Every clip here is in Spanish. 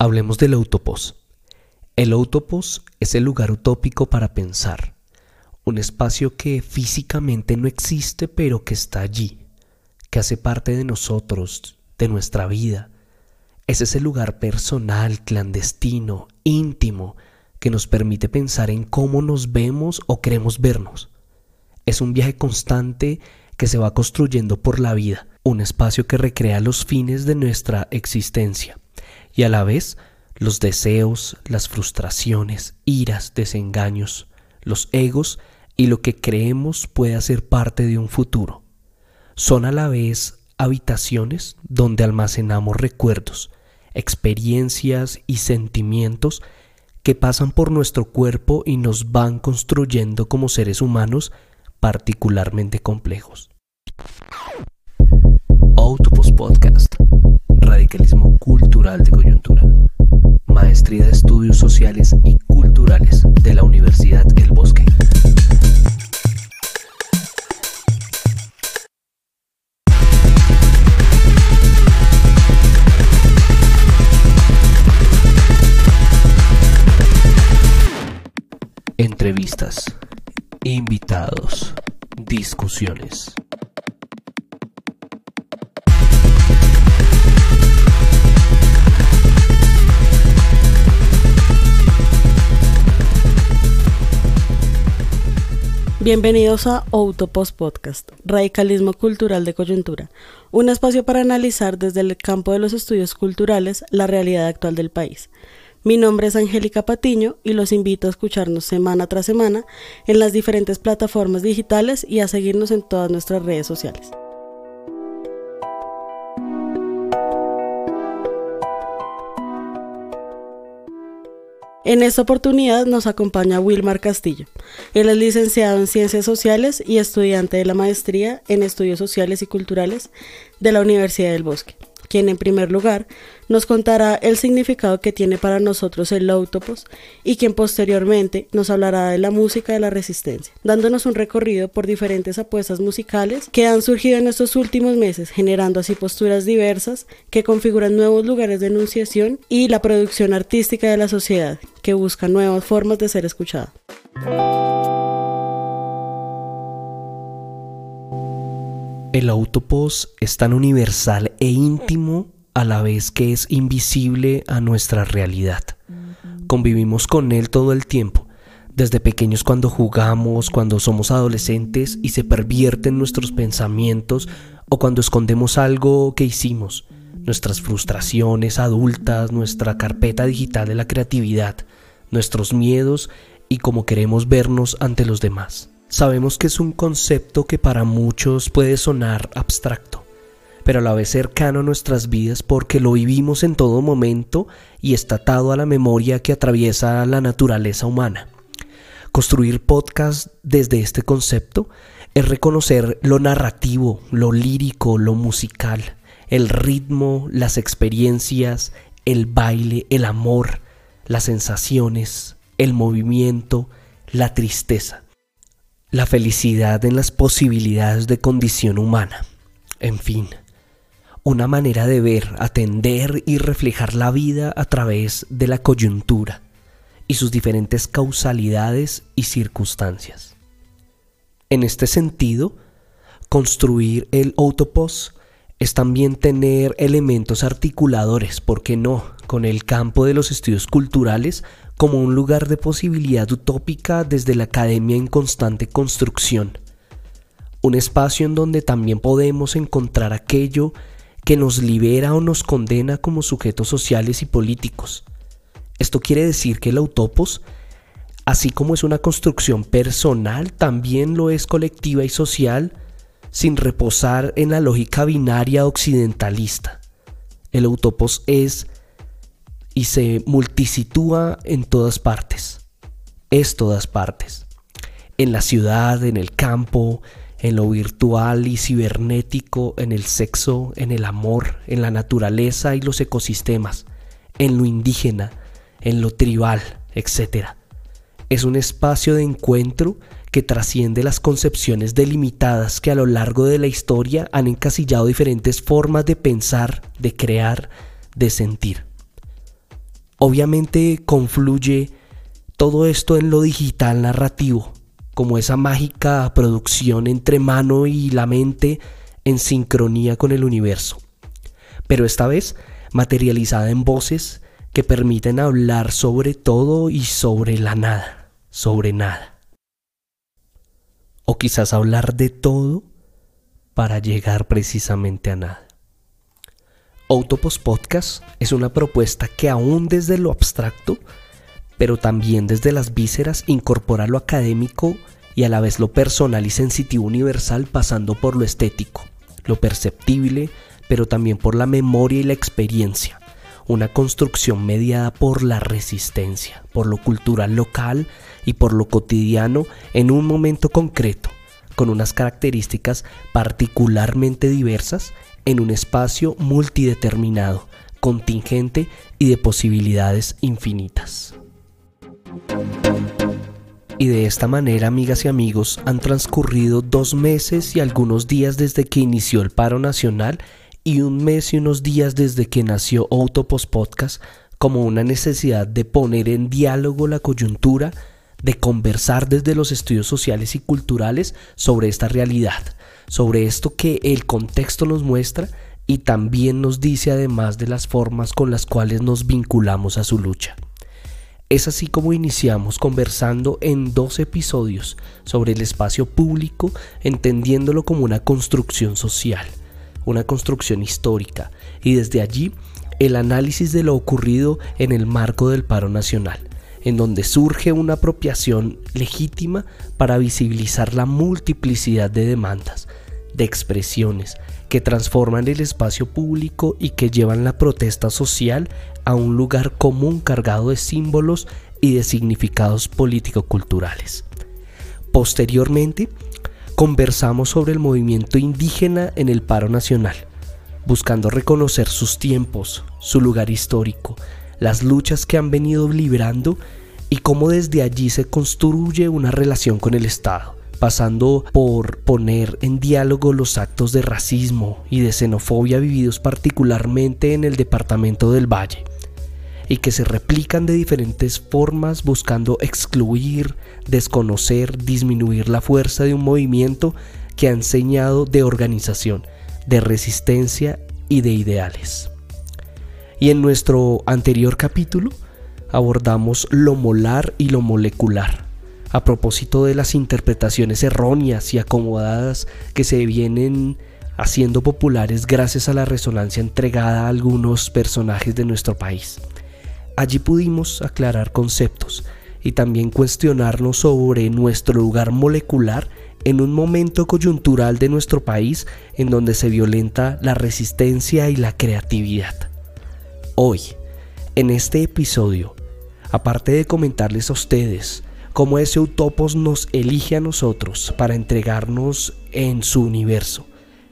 Hablemos del autopos. El autopos es el lugar utópico para pensar, un espacio que físicamente no existe pero que está allí, que hace parte de nosotros, de nuestra vida. Es ese lugar personal, clandestino, íntimo, que nos permite pensar en cómo nos vemos o queremos vernos. Es un viaje constante que se va construyendo por la vida, un espacio que recrea los fines de nuestra existencia y a la vez los deseos, las frustraciones, iras, desengaños, los egos y lo que creemos puede ser parte de un futuro. Son a la vez habitaciones donde almacenamos recuerdos, experiencias y sentimientos que pasan por nuestro cuerpo y nos van construyendo como seres humanos particularmente complejos. Podcast Radicalismo Cultural de Coyuntura. Maestría de Estudios Sociales y Culturales de la Universidad El Bosque. Entrevistas, invitados, discusiones. Bienvenidos a Autopost Podcast, Radicalismo Cultural de Coyuntura, un espacio para analizar desde el campo de los estudios culturales la realidad actual del país. Mi nombre es Angélica Patiño y los invito a escucharnos semana tras semana en las diferentes plataformas digitales y a seguirnos en todas nuestras redes sociales. En esta oportunidad nos acompaña Wilmar Castillo. Él es licenciado en Ciencias Sociales y estudiante de la maestría en Estudios Sociales y Culturales de la Universidad del Bosque quien en primer lugar nos contará el significado que tiene para nosotros el autopos y quien posteriormente nos hablará de la música de la resistencia, dándonos un recorrido por diferentes apuestas musicales que han surgido en estos últimos meses, generando así posturas diversas que configuran nuevos lugares de enunciación y la producción artística de la sociedad, que busca nuevas formas de ser escuchada. El autopos es tan universal e íntimo a la vez que es invisible a nuestra realidad. Convivimos con él todo el tiempo, desde pequeños cuando jugamos, cuando somos adolescentes y se pervierten nuestros pensamientos o cuando escondemos algo que hicimos, nuestras frustraciones adultas, nuestra carpeta digital de la creatividad, nuestros miedos y cómo queremos vernos ante los demás. Sabemos que es un concepto que para muchos puede sonar abstracto, pero a la vez cercano a nuestras vidas porque lo vivimos en todo momento y está atado a la memoria que atraviesa la naturaleza humana. Construir podcast desde este concepto es reconocer lo narrativo, lo lírico, lo musical, el ritmo, las experiencias, el baile, el amor, las sensaciones, el movimiento, la tristeza la felicidad en las posibilidades de condición humana. En fin, una manera de ver, atender y reflejar la vida a través de la coyuntura y sus diferentes causalidades y circunstancias. En este sentido, construir el autopos es también tener elementos articuladores, ¿por qué no?, con el campo de los estudios culturales como un lugar de posibilidad utópica desde la academia en constante construcción. Un espacio en donde también podemos encontrar aquello que nos libera o nos condena como sujetos sociales y políticos. Esto quiere decir que el autopos, así como es una construcción personal, también lo es colectiva y social, sin reposar en la lógica binaria occidentalista. El autopos es y se multisitúa en todas partes. Es todas partes. En la ciudad, en el campo, en lo virtual y cibernético, en el sexo, en el amor, en la naturaleza y los ecosistemas, en lo indígena, en lo tribal, etc. Es un espacio de encuentro que trasciende las concepciones delimitadas que a lo largo de la historia han encasillado diferentes formas de pensar, de crear, de sentir. Obviamente confluye todo esto en lo digital narrativo, como esa mágica producción entre mano y la mente en sincronía con el universo. Pero esta vez materializada en voces que permiten hablar sobre todo y sobre la nada, sobre nada. O quizás hablar de todo para llegar precisamente a nada. Autopos Podcast es una propuesta que aún desde lo abstracto, pero también desde las vísceras incorpora lo académico y a la vez lo personal y sensitivo universal pasando por lo estético, lo perceptible, pero también por la memoria y la experiencia. Una construcción mediada por la resistencia, por lo cultural local y por lo cotidiano en un momento concreto, con unas características particularmente diversas en un espacio multideterminado, contingente y de posibilidades infinitas. Y de esta manera, amigas y amigos, han transcurrido dos meses y algunos días desde que inició el paro nacional y un mes y unos días desde que nació Autopos Podcast como una necesidad de poner en diálogo la coyuntura, de conversar desde los estudios sociales y culturales sobre esta realidad sobre esto que el contexto nos muestra y también nos dice además de las formas con las cuales nos vinculamos a su lucha. Es así como iniciamos conversando en dos episodios sobre el espacio público, entendiéndolo como una construcción social, una construcción histórica, y desde allí el análisis de lo ocurrido en el marco del paro nacional, en donde surge una apropiación legítima para visibilizar la multiplicidad de demandas, de expresiones que transforman el espacio público y que llevan la protesta social a un lugar común cargado de símbolos y de significados político-culturales. Posteriormente, conversamos sobre el movimiento indígena en el paro nacional, buscando reconocer sus tiempos, su lugar histórico, las luchas que han venido librando y cómo desde allí se construye una relación con el Estado pasando por poner en diálogo los actos de racismo y de xenofobia vividos particularmente en el departamento del Valle y que se replican de diferentes formas buscando excluir, desconocer, disminuir la fuerza de un movimiento que ha enseñado de organización, de resistencia y de ideales. Y en nuestro anterior capítulo abordamos lo molar y lo molecular a propósito de las interpretaciones erróneas y acomodadas que se vienen haciendo populares gracias a la resonancia entregada a algunos personajes de nuestro país. Allí pudimos aclarar conceptos y también cuestionarnos sobre nuestro lugar molecular en un momento coyuntural de nuestro país en donde se violenta la resistencia y la creatividad. Hoy, en este episodio, aparte de comentarles a ustedes cómo ese Utopos nos elige a nosotros para entregarnos en su universo.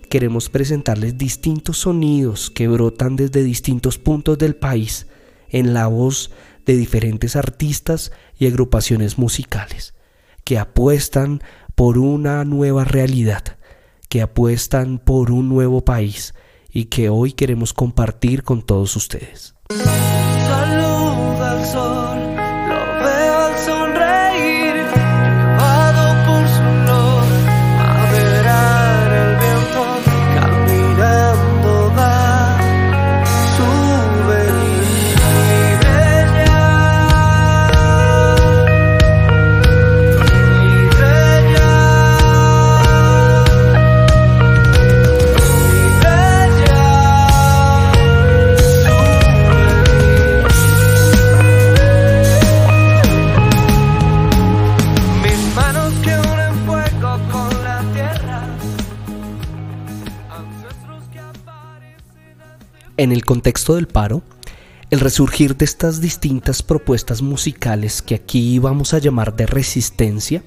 Queremos presentarles distintos sonidos que brotan desde distintos puntos del país en la voz de diferentes artistas y agrupaciones musicales que apuestan por una nueva realidad, que apuestan por un nuevo país y que hoy queremos compartir con todos ustedes. Contexto del paro, el resurgir de estas distintas propuestas musicales que aquí vamos a llamar de resistencia,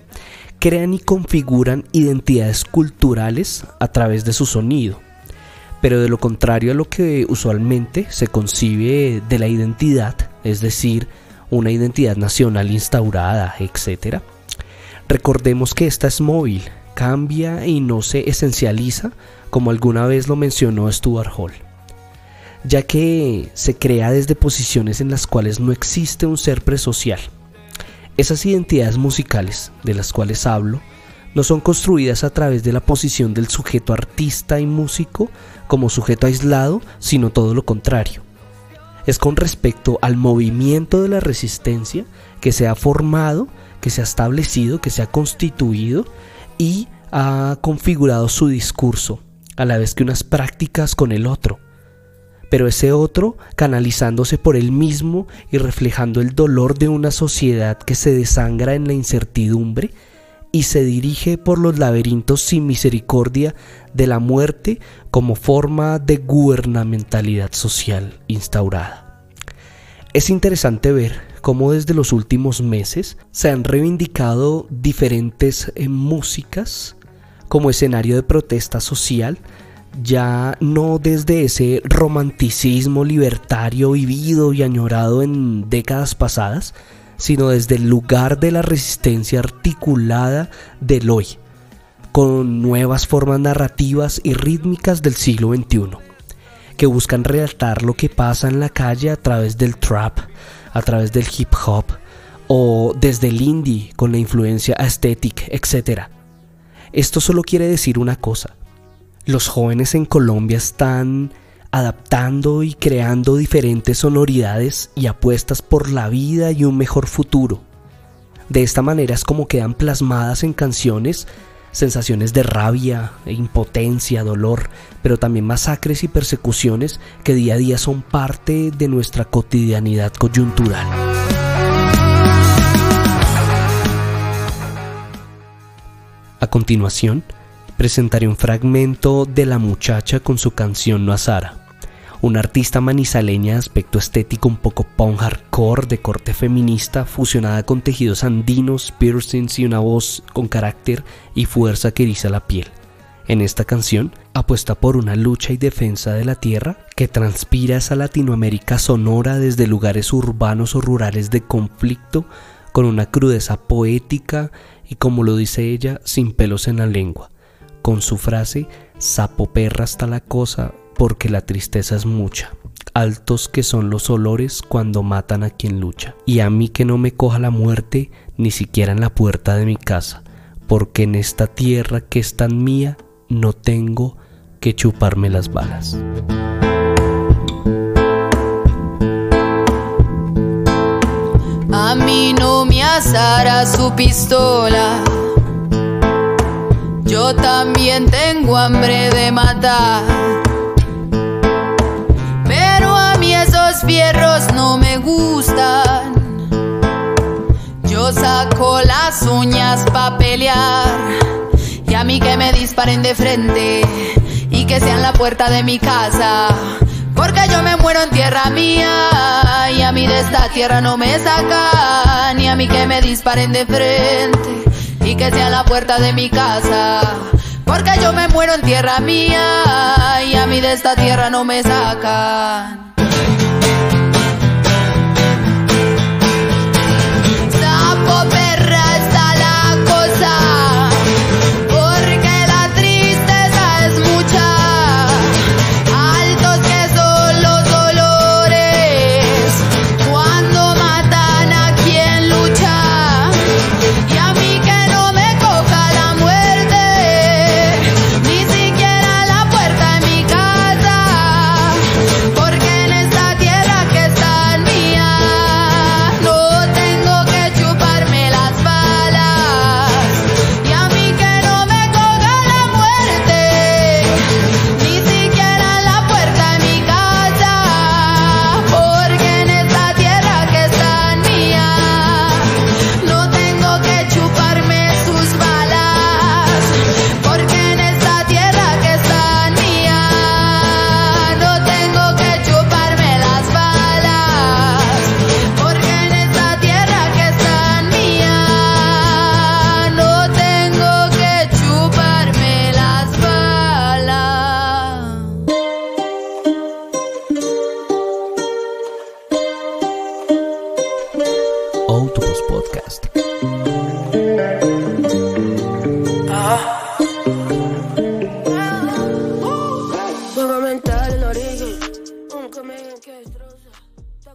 crean y configuran identidades culturales a través de su sonido. Pero de lo contrario a lo que usualmente se concibe de la identidad, es decir, una identidad nacional instaurada, etc., recordemos que esta es móvil, cambia y no se esencializa como alguna vez lo mencionó Stuart Hall. Ya que se crea desde posiciones en las cuales no existe un ser presocial. Esas identidades musicales de las cuales hablo no son construidas a través de la posición del sujeto artista y músico como sujeto aislado, sino todo lo contrario. Es con respecto al movimiento de la resistencia que se ha formado, que se ha establecido, que se ha constituido y ha configurado su discurso, a la vez que unas prácticas con el otro pero ese otro canalizándose por él mismo y reflejando el dolor de una sociedad que se desangra en la incertidumbre y se dirige por los laberintos sin misericordia de la muerte como forma de gubernamentalidad social instaurada. Es interesante ver cómo desde los últimos meses se han reivindicado diferentes eh, músicas como escenario de protesta social ya no desde ese romanticismo libertario vivido y añorado en décadas pasadas, sino desde el lugar de la resistencia articulada del hoy, con nuevas formas narrativas y rítmicas del siglo XXI, que buscan relatar lo que pasa en la calle a través del trap, a través del hip hop, o desde el indie con la influencia aesthetic, etc. Esto solo quiere decir una cosa, los jóvenes en Colombia están adaptando y creando diferentes sonoridades y apuestas por la vida y un mejor futuro. De esta manera es como quedan plasmadas en canciones sensaciones de rabia, e impotencia, dolor, pero también masacres y persecuciones que día a día son parte de nuestra cotidianidad coyuntural. A continuación, presentaré un fragmento de La muchacha con su canción No Sara, una artista manizaleña de aspecto estético un poco punk hardcore de corte feminista fusionada con tejidos andinos, piercings y una voz con carácter y fuerza que eriza la piel. En esta canción apuesta por una lucha y defensa de la tierra que transpira esa Latinoamérica sonora desde lugares urbanos o rurales de conflicto con una crudeza poética y como lo dice ella, sin pelos en la lengua con su frase sapo perra hasta la cosa porque la tristeza es mucha. Altos que son los olores cuando matan a quien lucha. Y a mí que no me coja la muerte ni siquiera en la puerta de mi casa, porque en esta tierra que es tan mía no tengo que chuparme las balas. A mí no me asara su pistola yo también tengo hambre de matar. Pero a mí esos fierros no me gustan. Yo saco las uñas pa' pelear. Y a mí que me disparen de frente y que sean la puerta de mi casa. Porque yo me muero en tierra mía y a mí de esta tierra no me sacan. Y a mí que me disparen de frente y que sea la puerta de mi casa. Porque yo me muero en tierra mía y a mí de esta tierra no me sacan.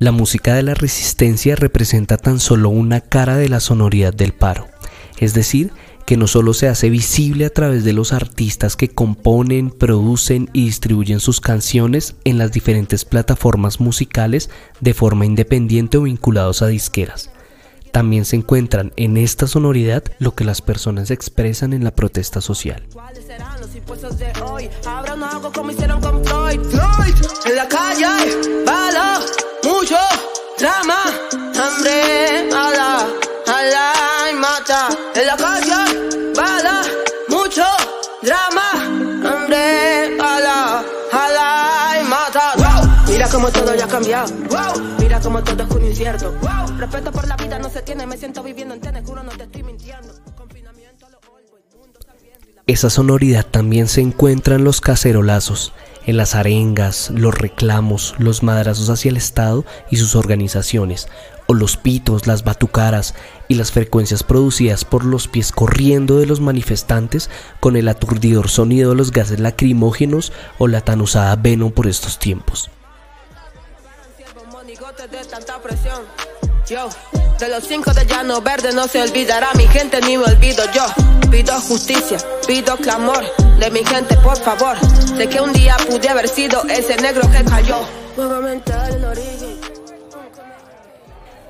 La música de la resistencia representa tan solo una cara de la sonoridad del paro, es decir, que no solo se hace visible a través de los artistas que componen, producen y distribuyen sus canciones en las diferentes plataformas musicales de forma independiente o vinculados a disqueras. También se encuentran en esta sonoridad lo que las personas expresan en la protesta social. En la calle, mucho drama, hambre, y mata. En la calle, bala, mucho drama, hambre, ala, y mata. Mira como todo ya ha cambiado. Mira como todo es un incierto. Respeto por la vida no se tiene, me siento viviendo en tenes, juro no te estoy mintiendo. Esa sonoridad también se encuentra en los cacerolazos, en las arengas, los reclamos, los madrazos hacia el Estado y sus organizaciones, o los pitos, las batucaras y las frecuencias producidas por los pies corriendo de los manifestantes con el aturdidor sonido de los gases lacrimógenos o la tan usada Venom por estos tiempos. Yo, de los cinco de llano verde no se olvidará mi gente ni me olvido yo. Pido justicia, pido clamor de mi gente, por favor. Sé que un día pude haber sido ese negro que cayó.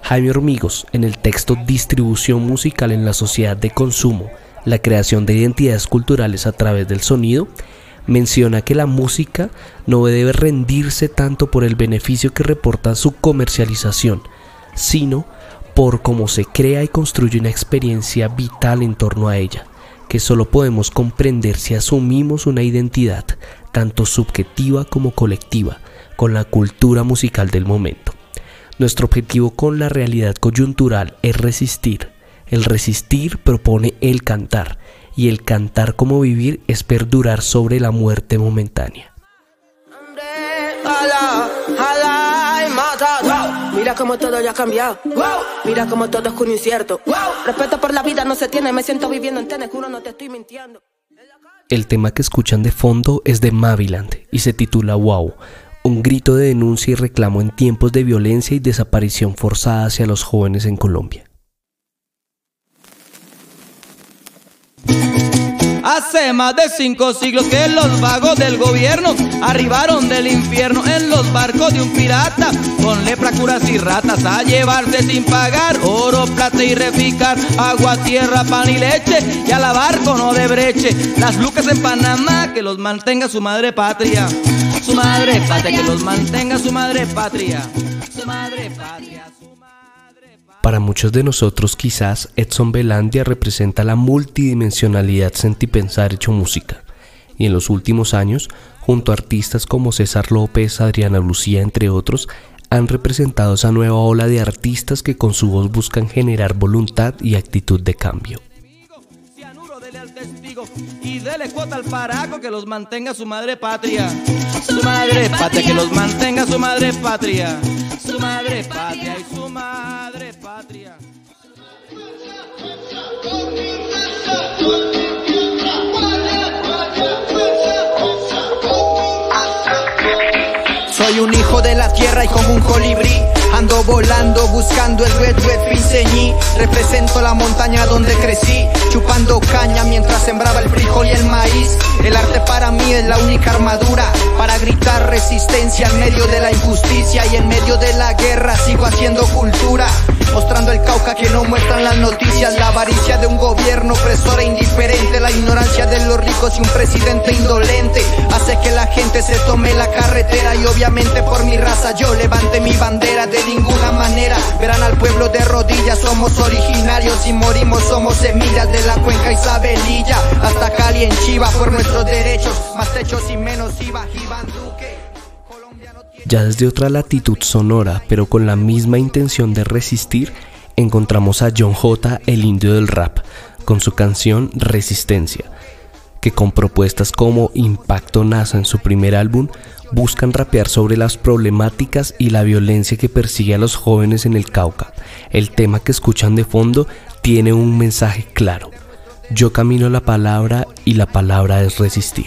Jaime Hormigos, en el texto Distribución musical en la sociedad de consumo, la creación de identidades culturales a través del sonido, menciona que la música no debe rendirse tanto por el beneficio que reporta su comercialización, sino por cómo se crea y construye una experiencia vital en torno a ella, que solo podemos comprender si asumimos una identidad, tanto subjetiva como colectiva, con la cultura musical del momento. Nuestro objetivo con la realidad coyuntural es resistir. El resistir propone el cantar, y el cantar como vivir es perdurar sobre la muerte momentánea. Mira cómo todo ya ha cambiado. Mira cómo todo es un incierto. Respeto por la vida no se tiene, me siento viviendo en tenes, juro no te estoy mintiendo. El tema que escuchan de fondo es de Maviland y se titula Wow, un grito de denuncia y reclamo en tiempos de violencia y desaparición forzada hacia los jóvenes en Colombia. Hace más de cinco siglos que los vagos del gobierno arribaron del infierno en los barcos de un pirata con lepra, curas y ratas a llevarse sin pagar oro, plata y reficar, agua, tierra, pan y leche y a la barco no de breche. Las lucas en Panamá que los mantenga su madre patria, su madre patria, que los mantenga su madre patria, su madre patria. Para muchos de nosotros quizás Edson Belandia representa la multidimensionalidad sentipensar hecho música, y en los últimos años, junto a artistas como César López, Adriana Lucía, entre otros, han representado esa nueva ola de artistas que con su voz buscan generar voluntad y actitud de cambio. Y dele cuota al paraco que los mantenga su madre patria. Su madre patria, que los mantenga su madre patria. Su madre patria y su madre patria. Soy un hijo de la tierra y como un colibrí Ando volando buscando el red red pinceñí Represento la montaña donde crecí Chupando caña mientras sembraba el frijol y el maíz. El arte para mí es la única armadura Para gritar resistencia en medio de la injusticia Y en medio de la guerra sigo haciendo cultura Mostrando el cauca que no muestran las noticias La avaricia de un gobierno opresor e indiferente La ignorancia de los ricos y un presidente indolente Hace que la gente se tome la carretera Y obviamente por mi raza yo levante mi bandera de de. Ya desde otra latitud sonora, pero con la misma intención de resistir, encontramos a John J, el indio del rap, con su canción Resistencia, que con propuestas como Impacto NASA en su primer álbum, buscan rapear sobre las problemáticas y la violencia que persigue a los jóvenes en el Cauca. El tema que escuchan de fondo tiene un mensaje claro. Yo camino la palabra y la palabra es resistir.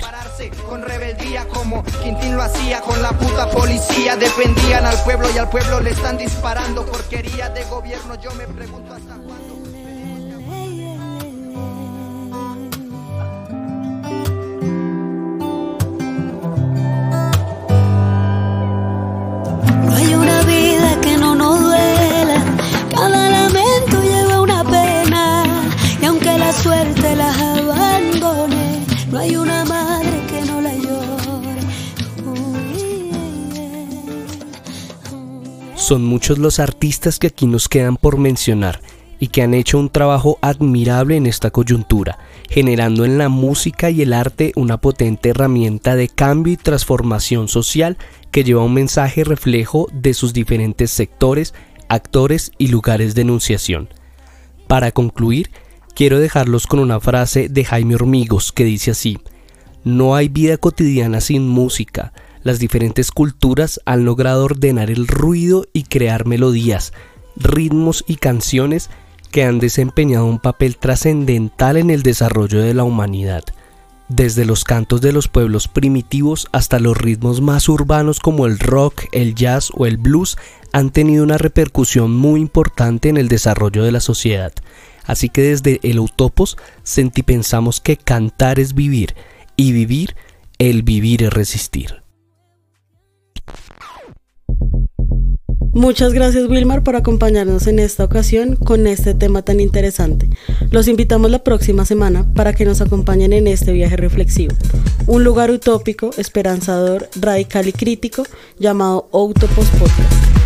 Son muchos los artistas que aquí nos quedan por mencionar y que han hecho un trabajo admirable en esta coyuntura, generando en la música y el arte una potente herramienta de cambio y transformación social que lleva un mensaje reflejo de sus diferentes sectores, actores y lugares de enunciación. Para concluir, quiero dejarlos con una frase de Jaime Hormigos que dice así, no hay vida cotidiana sin música. Las diferentes culturas han logrado ordenar el ruido y crear melodías, ritmos y canciones que han desempeñado un papel trascendental en el desarrollo de la humanidad. Desde los cantos de los pueblos primitivos hasta los ritmos más urbanos como el rock, el jazz o el blues han tenido una repercusión muy importante en el desarrollo de la sociedad. Así que desde el Utopos sentipensamos que cantar es vivir y vivir, el vivir es resistir. Muchas gracias Wilmar por acompañarnos en esta ocasión con este tema tan interesante. Los invitamos la próxima semana para que nos acompañen en este viaje reflexivo. Un lugar utópico, esperanzador, radical y crítico llamado Autopos Podcast.